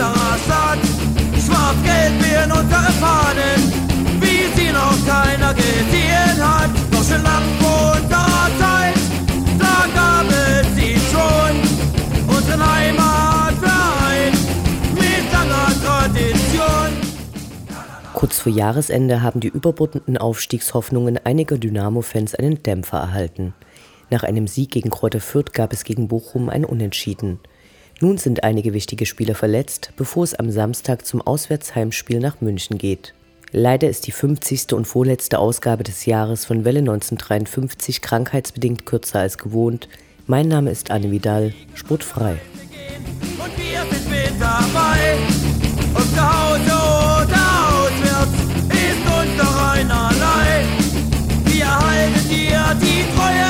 unserer Stadt. Schwarz-Gelb werden unsere Fahnen, wie sie noch keiner gesehen hat. Doch schon lang vor unserer Zeit, da gab es sie schon. Unseren Heimatverein mit langer Tradition. Kurz vor Jahresende haben die überbordenden Aufstiegshoffnungen einiger Dynamo-Fans einen Dämpfer erhalten. Nach einem Sieg gegen Kräuter Fürth gab es gegen Bochum ein Unentschieden. Nun sind einige wichtige Spieler verletzt, bevor es am Samstag zum Auswärtsheimspiel nach München geht. Leider ist die 50. und vorletzte Ausgabe des Jahres von Welle 1953 krankheitsbedingt kürzer als gewohnt. Mein Name ist Anne Vidal, sportfrei. Und wir sind mit dabei. Ob zu Hause oder auswärts, ist uns einerlei. Wir halten dir die Treue,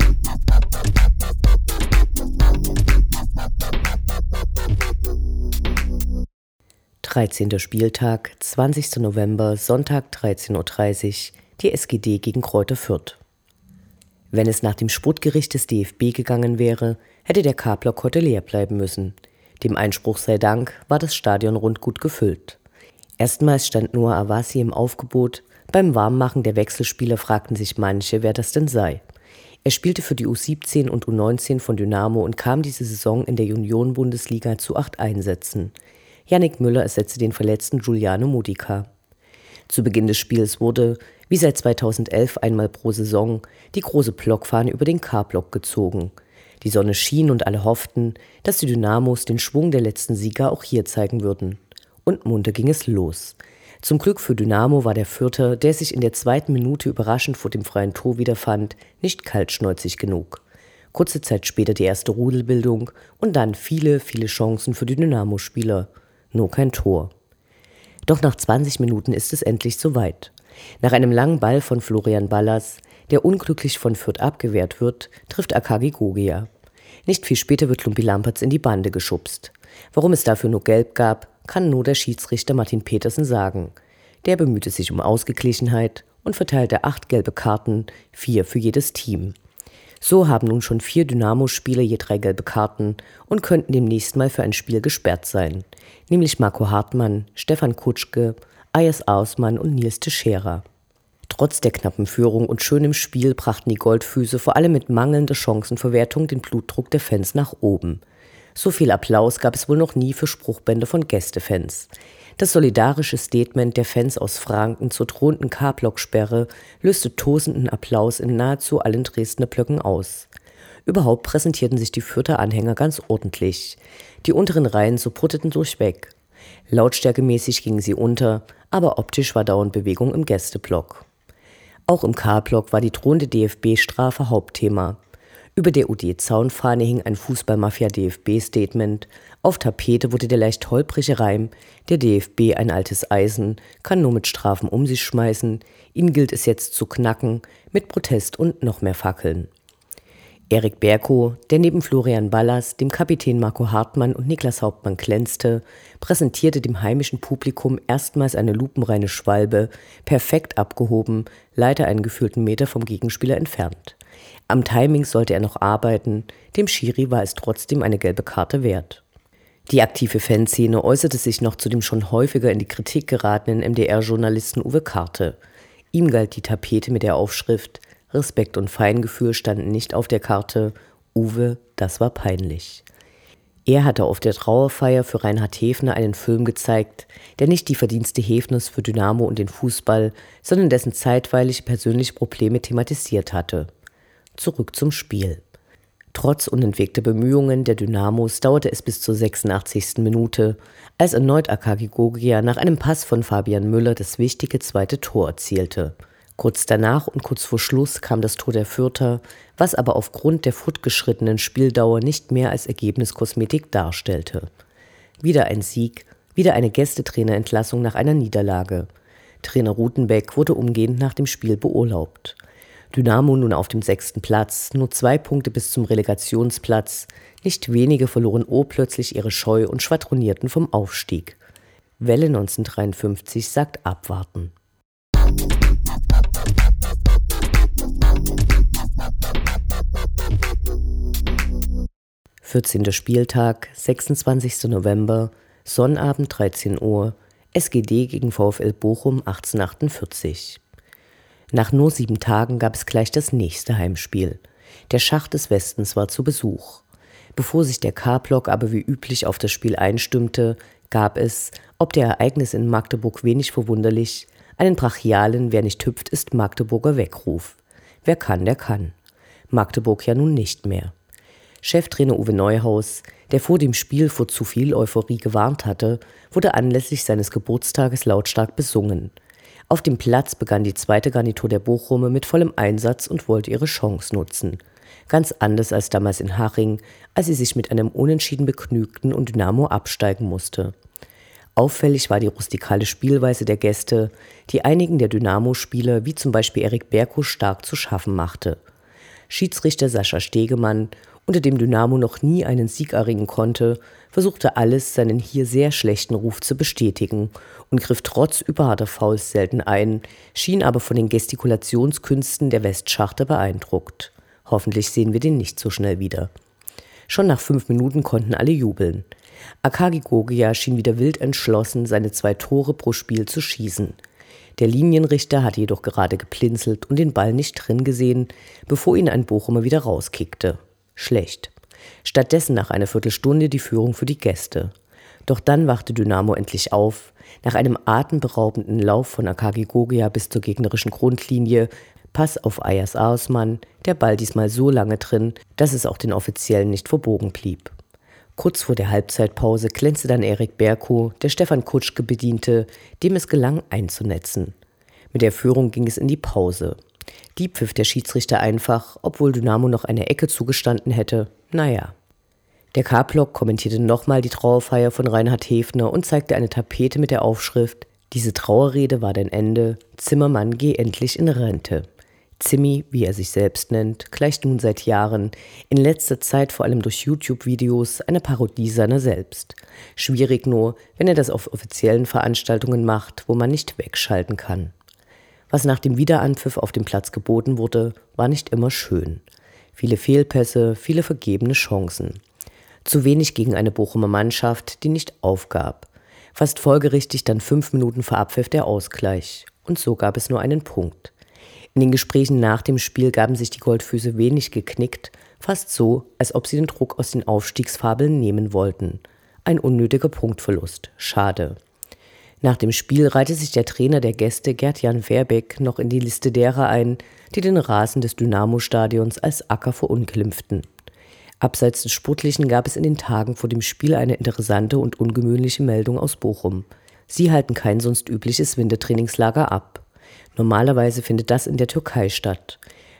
Dreizehnter Spieltag, 20. November, Sonntag 13.30 Uhr, die SGD gegen Kräuter Fürth. Wenn es nach dem Sportgericht des DFB gegangen wäre, hätte der K-Block heute leer bleiben müssen. Dem Einspruch sei Dank war das Stadion rund gut gefüllt. Erstmals stand Noah Avasi im Aufgebot, beim Warmmachen der Wechselspieler fragten sich manche, wer das denn sei. Er spielte für die U17 und U19 von Dynamo und kam diese Saison in der Union-Bundesliga zu acht Einsätzen. Yannick Müller ersetzte den verletzten Giuliano Modica. Zu Beginn des Spiels wurde, wie seit 2011 einmal pro Saison, die große Blockfahne über den K-Block gezogen. Die Sonne schien und alle hofften, dass die Dynamos den Schwung der letzten Sieger auch hier zeigen würden. Und munter ging es los. Zum Glück für Dynamo war der Fürther, der sich in der zweiten Minute überraschend vor dem freien Tor wiederfand, nicht kaltschnäuzig genug. Kurze Zeit später die erste Rudelbildung und dann viele, viele Chancen für die Dynamo-Spieler. Nur kein Tor. Doch nach 20 Minuten ist es endlich soweit. Nach einem langen Ball von Florian Ballas, der unglücklich von Fürth abgewehrt wird, trifft Akagi Gogia. Nicht viel später wird Lumpi Lampertz in die Bande geschubst. Warum es dafür nur Gelb gab, kann nur der Schiedsrichter Martin Petersen sagen. Der bemühte sich um Ausgeglichenheit und verteilte acht gelbe Karten, vier für jedes Team. So haben nun schon vier Dynamo-Spieler je drei gelbe Karten und könnten demnächst mal für ein Spiel gesperrt sein, nämlich Marco Hartmann, Stefan Kutschke, Ayas Ausmann und Nils Teixeira. Trotz der knappen Führung und schönem Spiel brachten die Goldfüße vor allem mit mangelnder Chancenverwertung den Blutdruck der Fans nach oben. So viel Applaus gab es wohl noch nie für Spruchbände von Gästefans. Das solidarische Statement der Fans aus Franken zur drohenden K-Block-Sperre löste tosenden Applaus in nahezu allen Dresdner Blöcken aus. Überhaupt präsentierten sich die Fürther Anhänger ganz ordentlich. Die unteren Reihen supporteten durchweg. Lautstärkemäßig gingen sie unter, aber optisch war dauernd Bewegung im Gästeblock. Auch im K-Block war die drohende DFB-Strafe Hauptthema. Über der UD-Zaunfahne hing ein Fußballmafia-DFB-Statement. Auf Tapete wurde der leicht holprige Reim: Der DFB ein altes Eisen, kann nur mit Strafen um sich schmeißen. Ihn gilt es jetzt zu knacken, mit Protest und noch mehr Fackeln. Erik Berko, der neben Florian Ballas, dem Kapitän Marco Hartmann und Niklas Hauptmann glänzte, präsentierte dem heimischen Publikum erstmals eine lupenreine Schwalbe, perfekt abgehoben, leider einen gefühlten Meter vom Gegenspieler entfernt. Am Timing sollte er noch arbeiten, dem Schiri war es trotzdem eine gelbe Karte wert. Die aktive Fanszene äußerte sich noch zu dem schon häufiger in die Kritik geratenen MDR-Journalisten Uwe Karte. Ihm galt die Tapete mit der Aufschrift Respekt und Feingefühl standen nicht auf der Karte. Uwe, das war peinlich. Er hatte auf der Trauerfeier für Reinhard Hefner einen Film gezeigt, der nicht die Verdienste Hefners für Dynamo und den Fußball, sondern dessen zeitweilige persönliche Probleme thematisiert hatte. Zurück zum Spiel. Trotz unentwegter Bemühungen der Dynamos dauerte es bis zur 86. Minute, als erneut Akagi Gogia nach einem Pass von Fabian Müller das wichtige zweite Tor erzielte – Kurz danach und kurz vor Schluss kam das Tor der Fürther, was aber aufgrund der fortgeschrittenen Spieldauer nicht mehr als Ergebniskosmetik darstellte. Wieder ein Sieg, wieder eine Gästetrainerentlassung nach einer Niederlage. Trainer Rutenbeck wurde umgehend nach dem Spiel beurlaubt. Dynamo nun auf dem sechsten Platz, nur zwei Punkte bis zum Relegationsplatz. Nicht wenige verloren urplötzlich ihre Scheu und schwadronierten vom Aufstieg. Welle 1953 sagt abwarten. 14. Spieltag, 26. November, Sonnabend 13 Uhr, SGD gegen VfL Bochum 1848. Nach nur sieben Tagen gab es gleich das nächste Heimspiel. Der Schacht des Westens war zu Besuch. Bevor sich der K-Block aber wie üblich auf das Spiel einstimmte, gab es, ob der Ereignis in Magdeburg wenig verwunderlich, einen brachialen Wer nicht hüpft, ist Magdeburger Weckruf. Wer kann, der kann. Magdeburg ja nun nicht mehr. Cheftrainer Uwe Neuhaus, der vor dem Spiel vor zu viel Euphorie gewarnt hatte, wurde anlässlich seines Geburtstages lautstark besungen. Auf dem Platz begann die zweite Garnitur der Bochume mit vollem Einsatz und wollte ihre Chance nutzen. Ganz anders als damals in Haching, als sie sich mit einem Unentschieden begnügten und Dynamo absteigen musste. Auffällig war die rustikale Spielweise der Gäste, die einigen der Dynamo-Spieler, wie zum Beispiel Erik Berko, stark zu schaffen machte. Schiedsrichter Sascha Stegemann unter dem Dynamo noch nie einen Sieg erringen konnte, versuchte alles, seinen hier sehr schlechten Ruf zu bestätigen und griff trotz überharter Fouls selten ein, schien aber von den Gestikulationskünsten der Westschachter beeindruckt. Hoffentlich sehen wir den nicht so schnell wieder. Schon nach fünf Minuten konnten alle jubeln. Akagi Gogia schien wieder wild entschlossen, seine zwei Tore pro Spiel zu schießen. Der Linienrichter hatte jedoch gerade geplinzelt und den Ball nicht drin gesehen, bevor ihn ein Bochumer wieder rauskickte schlecht. Stattdessen nach einer Viertelstunde die Führung für die Gäste. Doch dann wachte Dynamo endlich auf. Nach einem atemberaubenden Lauf von Akagi Gogia bis zur gegnerischen Grundlinie, Pass auf Ayas Arsmann, der Ball diesmal so lange drin, dass es auch den Offiziellen nicht verbogen blieb. Kurz vor der Halbzeitpause glänzte dann Erik Berko, der Stefan Kutschke bediente, dem es gelang einzunetzen. Mit der Führung ging es in die Pause. Die pfiff der Schiedsrichter einfach, obwohl Dynamo noch eine Ecke zugestanden hätte. Naja. Der K-Block kommentierte nochmal die Trauerfeier von Reinhard Hefner und zeigte eine Tapete mit der Aufschrift Diese Trauerrede war dein Ende, Zimmermann geh endlich in Rente. Zimmi, wie er sich selbst nennt, gleicht nun seit Jahren, in letzter Zeit vor allem durch YouTube-Videos, eine Parodie seiner selbst. Schwierig nur, wenn er das auf offiziellen Veranstaltungen macht, wo man nicht wegschalten kann. Was nach dem Wiederanpfiff auf dem Platz geboten wurde, war nicht immer schön. Viele Fehlpässe, viele vergebene Chancen. Zu wenig gegen eine Bochumer Mannschaft, die nicht aufgab. Fast folgerichtig dann fünf Minuten vor Abpfiff der Ausgleich. Und so gab es nur einen Punkt. In den Gesprächen nach dem Spiel gaben sich die Goldfüße wenig geknickt, fast so, als ob sie den Druck aus den Aufstiegsfabeln nehmen wollten. Ein unnötiger Punktverlust. Schade. Nach dem Spiel reihte sich der Trainer der Gäste Gerd-Jan Verbeck noch in die Liste derer ein, die den Rasen des Dynamo-Stadions als Acker verunglimpften. Abseits des Sportlichen gab es in den Tagen vor dem Spiel eine interessante und ungewöhnliche Meldung aus Bochum. Sie halten kein sonst übliches Wintertrainingslager ab. Normalerweise findet das in der Türkei statt.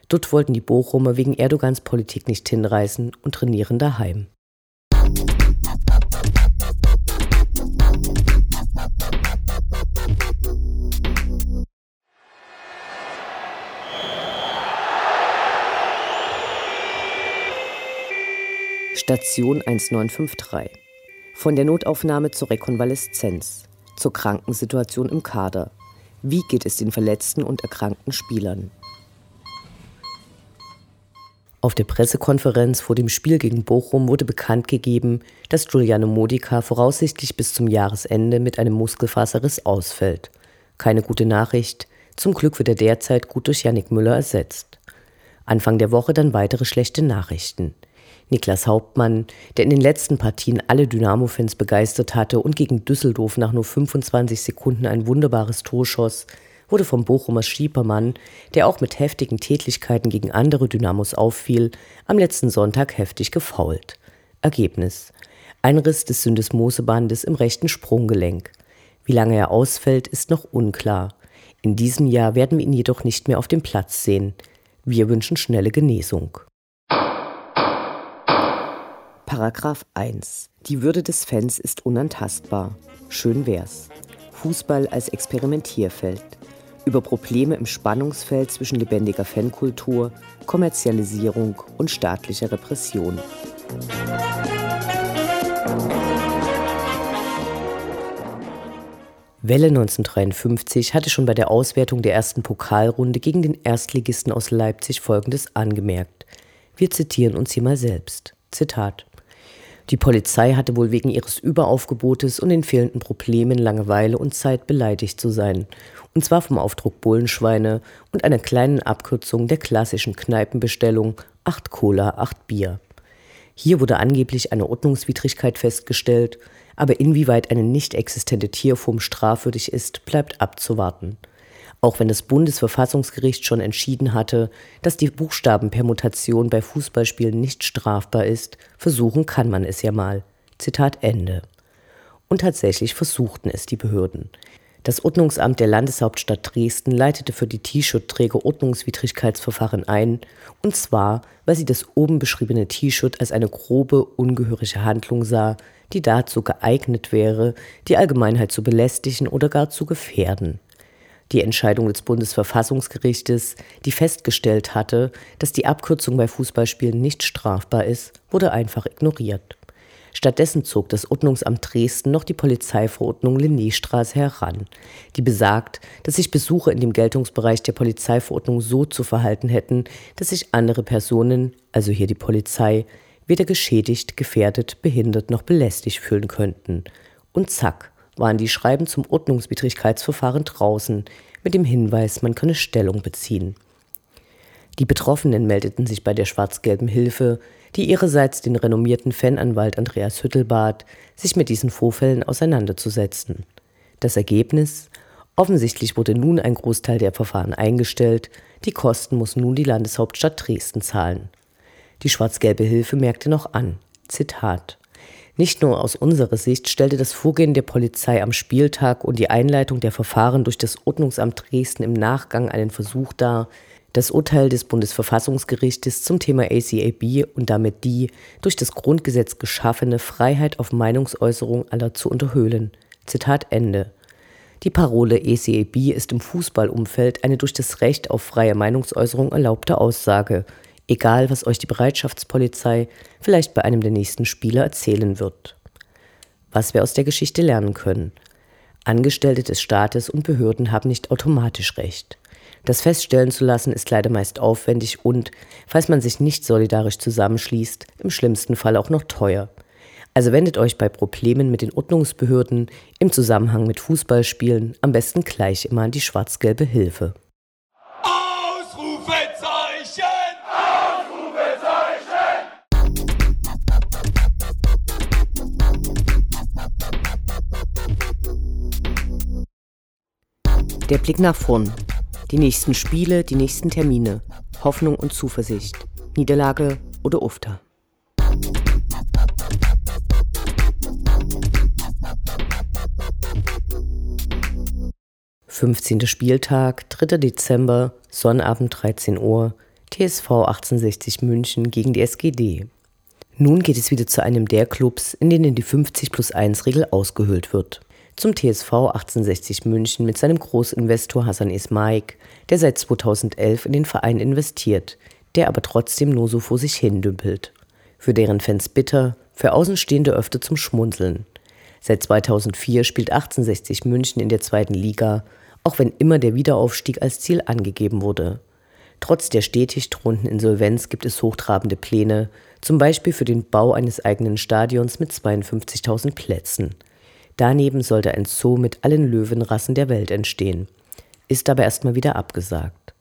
Dort wollten die Bochumer wegen Erdogans Politik nicht hinreisen und trainieren daheim. Station 1953. Von der Notaufnahme zur Rekonvaleszenz, zur Krankensituation im Kader. Wie geht es den verletzten und erkrankten Spielern? Auf der Pressekonferenz vor dem Spiel gegen Bochum wurde bekannt gegeben, dass Giuliano Modica voraussichtlich bis zum Jahresende mit einem Muskelfaserriss ausfällt. Keine gute Nachricht. Zum Glück wird er derzeit gut durch Yannick Müller ersetzt. Anfang der Woche dann weitere schlechte Nachrichten. Niklas Hauptmann, der in den letzten Partien alle Dynamo-Fans begeistert hatte und gegen Düsseldorf nach nur 25 Sekunden ein wunderbares Tor schoss, wurde vom Bochumer Schiepermann, der auch mit heftigen Tätlichkeiten gegen andere Dynamos auffiel, am letzten Sonntag heftig gefault. Ergebnis: Ein Riss des Syndesmosebandes im rechten Sprunggelenk. Wie lange er ausfällt, ist noch unklar. In diesem Jahr werden wir ihn jedoch nicht mehr auf dem Platz sehen. Wir wünschen schnelle Genesung. Paragraph 1. Die Würde des Fans ist unantastbar. Schön wär's. Fußball als Experimentierfeld über Probleme im Spannungsfeld zwischen lebendiger Fankultur, Kommerzialisierung und staatlicher Repression. Welle 1953 hatte schon bei der Auswertung der ersten Pokalrunde gegen den Erstligisten aus Leipzig Folgendes angemerkt. Wir zitieren uns hier mal selbst. Zitat. Die Polizei hatte wohl wegen ihres Überaufgebotes und den fehlenden Problemen Langeweile und Zeit beleidigt zu sein und zwar vom Aufdruck Bullenschweine und einer kleinen Abkürzung der klassischen Kneipenbestellung 8 Cola, 8 Bier. Hier wurde angeblich eine Ordnungswidrigkeit festgestellt, aber inwieweit eine nicht existente Tierform strafwürdig ist, bleibt abzuwarten. Auch wenn das Bundesverfassungsgericht schon entschieden hatte, dass die Buchstabenpermutation bei Fußballspielen nicht strafbar ist, versuchen kann man es ja mal. Zitat Ende. Und tatsächlich versuchten es die Behörden. Das Ordnungsamt der Landeshauptstadt Dresden leitete für die T-Shirt-Träger Ordnungswidrigkeitsverfahren ein, und zwar, weil sie das oben beschriebene T-Shirt als eine grobe, ungehörige Handlung sah, die dazu geeignet wäre, die Allgemeinheit zu belästigen oder gar zu gefährden. Die Entscheidung des Bundesverfassungsgerichtes, die festgestellt hatte, dass die Abkürzung bei Fußballspielen nicht strafbar ist, wurde einfach ignoriert. Stattdessen zog das Ordnungsamt Dresden noch die Polizeiverordnung Linnéstraße heran, die besagt, dass sich Besucher in dem Geltungsbereich der Polizeiverordnung so zu verhalten hätten, dass sich andere Personen, also hier die Polizei, weder geschädigt, gefährdet, behindert noch belästigt fühlen könnten. Und zack, waren die Schreiben zum Ordnungswidrigkeitsverfahren draußen, mit dem Hinweis, man könne Stellung beziehen. Die Betroffenen meldeten sich bei der schwarz-gelben Hilfe, die ihrerseits den renommierten Fananwalt Andreas Hüttel bat, sich mit diesen Vorfällen auseinanderzusetzen. Das Ergebnis? Offensichtlich wurde nun ein Großteil der Verfahren eingestellt, die Kosten muss nun die Landeshauptstadt Dresden zahlen. Die schwarz-gelbe Hilfe merkte noch an, Zitat, nicht nur aus unserer Sicht stellte das Vorgehen der Polizei am Spieltag und die Einleitung der Verfahren durch das Ordnungsamt Dresden im Nachgang einen Versuch dar, das Urteil des Bundesverfassungsgerichtes zum Thema ACAB und damit die durch das Grundgesetz geschaffene Freiheit auf Meinungsäußerung aller zu unterhöhlen. Zitat Ende. Die Parole ACAB ist im Fußballumfeld eine durch das Recht auf freie Meinungsäußerung erlaubte Aussage, egal was euch die Bereitschaftspolizei vielleicht bei einem der nächsten Spiele erzählen wird. Was wir aus der Geschichte lernen können. Angestellte des Staates und Behörden haben nicht automatisch Recht. Das feststellen zu lassen ist leider meist aufwendig und, falls man sich nicht solidarisch zusammenschließt, im schlimmsten Fall auch noch teuer. Also wendet euch bei Problemen mit den Ordnungsbehörden im Zusammenhang mit Fußballspielen am besten gleich immer an die schwarz-gelbe Hilfe. Ausrufezeichen! Der Blick nach vorn die nächsten Spiele, die nächsten Termine. Hoffnung und Zuversicht. Niederlage oder Ufter. Fünfzehnter Spieltag, 3. Dezember, Sonnabend 13 Uhr, TSV 1860 München gegen die SGD. Nun geht es wieder zu einem der Clubs, in denen die 50 plus 1 Regel ausgehöhlt wird zum TSV 1860 München mit seinem Großinvestor Hassan Ismaik, der seit 2011 in den Verein investiert, der aber trotzdem nur so vor sich hin dümpelt. Für deren Fans bitter, für Außenstehende öfter zum Schmunzeln. Seit 2004 spielt 1860 München in der zweiten Liga, auch wenn immer der Wiederaufstieg als Ziel angegeben wurde. Trotz der stetig drohenden Insolvenz gibt es hochtrabende Pläne, zum Beispiel für den Bau eines eigenen Stadions mit 52.000 Plätzen. Daneben sollte ein Zoo mit allen Löwenrassen der Welt entstehen. Ist aber erstmal wieder abgesagt.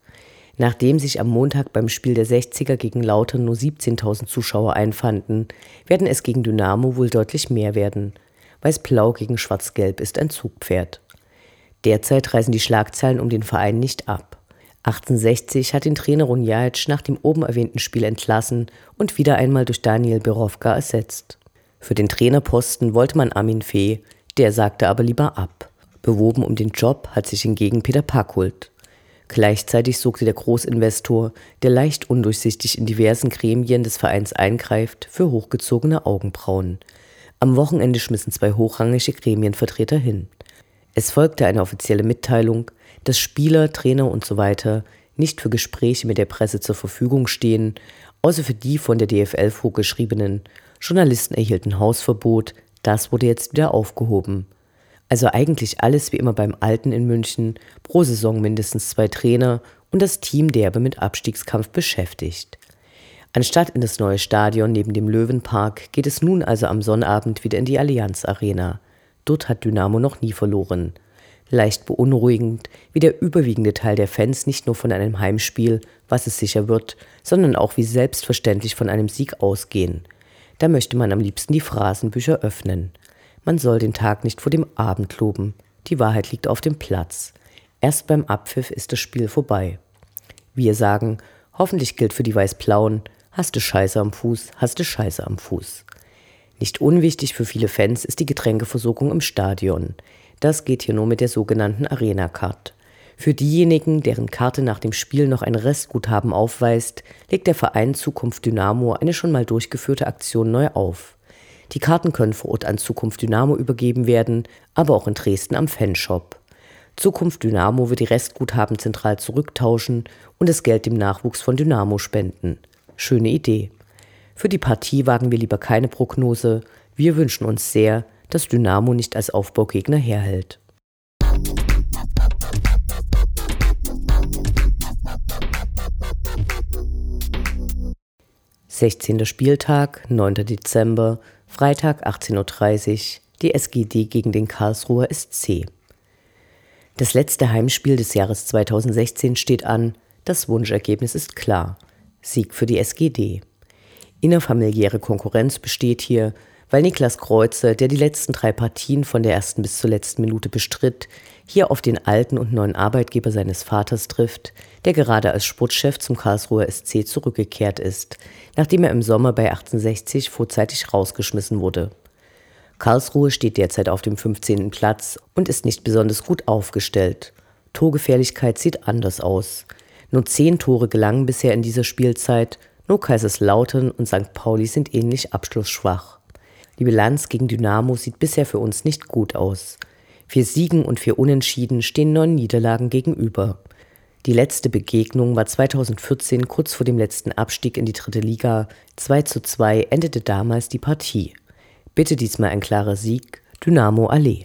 Nachdem sich am Montag beim Spiel der 60er gegen Lautern nur 17.000 Zuschauer einfanden, werden es gegen Dynamo wohl deutlich mehr werden. Weiß-Blau gegen Schwarz-Gelb ist ein Zugpferd. Derzeit reißen die Schlagzeilen um den Verein nicht ab. 1860 hat den Trainer Runjajic nach dem oben erwähnten Spiel entlassen und wieder einmal durch Daniel Birovka ersetzt. Für den Trainerposten wollte man Armin Fee, der sagte aber lieber ab. Bewoben um den Job hat sich hingegen Peter Packhult. Gleichzeitig sorgte der Großinvestor, der leicht undurchsichtig in diversen Gremien des Vereins eingreift, für hochgezogene Augenbrauen. Am Wochenende schmissen zwei hochrangige Gremienvertreter hin. Es folgte eine offizielle Mitteilung, dass Spieler, Trainer usw. So nicht für Gespräche mit der Presse zur Verfügung stehen, außer für die von der DFL vorgeschriebenen. Journalisten erhielten Hausverbot, das wurde jetzt wieder aufgehoben. Also eigentlich alles wie immer beim Alten in München, pro Saison mindestens zwei Trainer und das Team derbe mit Abstiegskampf beschäftigt. Anstatt in das neue Stadion neben dem Löwenpark geht es nun also am Sonnabend wieder in die Allianz Arena. Dort hat Dynamo noch nie verloren leicht beunruhigend, wie der überwiegende Teil der Fans nicht nur von einem Heimspiel, was es sicher wird, sondern auch wie selbstverständlich von einem Sieg ausgehen. Da möchte man am liebsten die Phrasenbücher öffnen. Man soll den Tag nicht vor dem Abend loben. Die Wahrheit liegt auf dem Platz. Erst beim Abpfiff ist das Spiel vorbei. Wir sagen, hoffentlich gilt für die Weiß-Blauen, hast du Scheiße am Fuß, hast du Scheiße am Fuß. Nicht unwichtig für viele Fans ist die Getränkeversorgung im Stadion. Das geht hier nur mit der sogenannten Arena-Card. Für diejenigen, deren Karte nach dem Spiel noch ein Restguthaben aufweist, legt der Verein Zukunft Dynamo eine schon mal durchgeführte Aktion neu auf. Die Karten können vor Ort an Zukunft Dynamo übergeben werden, aber auch in Dresden am Fanshop. Zukunft Dynamo wird die Restguthaben zentral zurücktauschen und das Geld dem Nachwuchs von Dynamo spenden. Schöne Idee. Für die Partie wagen wir lieber keine Prognose. Wir wünschen uns sehr, dass Dynamo nicht als Aufbaugegner herhält. Sechzehnter Spieltag, 9. Dezember, Freitag 18.30 Uhr, die SGD gegen den Karlsruher SC. Das letzte Heimspiel des Jahres 2016 steht an, das Wunschergebnis ist klar. Sieg für die SGD. Innerfamiliäre Konkurrenz besteht hier, weil Niklas Kreuzer, der die letzten drei Partien von der ersten bis zur letzten Minute bestritt, hier auf den alten und neuen Arbeitgeber seines Vaters trifft, der gerade als Sportchef zum Karlsruher SC zurückgekehrt ist, nachdem er im Sommer bei 1860 vorzeitig rausgeschmissen wurde. Karlsruhe steht derzeit auf dem 15. Platz und ist nicht besonders gut aufgestellt. Torgefährlichkeit sieht anders aus. Nur zehn Tore gelangen bisher in dieser Spielzeit, nur Kaiserslautern und St. Pauli sind ähnlich abschlussschwach. Die Bilanz gegen Dynamo sieht bisher für uns nicht gut aus. Vier Siegen und vier Unentschieden stehen neun Niederlagen gegenüber. Die letzte Begegnung war 2014 kurz vor dem letzten Abstieg in die dritte Liga. 2 zu 2 endete damals die Partie. Bitte diesmal ein klarer Sieg. Dynamo Allee.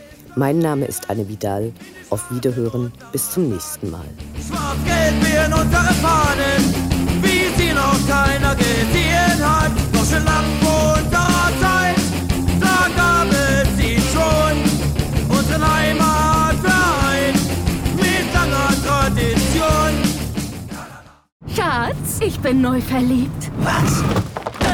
Mein Name ist Anne Vidal. Auf Wiederhören. Bis zum nächsten Mal. Schwarz-Gelb werden unsere Fahnen, wie sie noch keiner gesehen hat. Doch schon lang vor unserer Zeit, da gab es sie schon. Unseren Heimatverein mit langer Tradition. Schatz, ich bin neu verliebt. Was?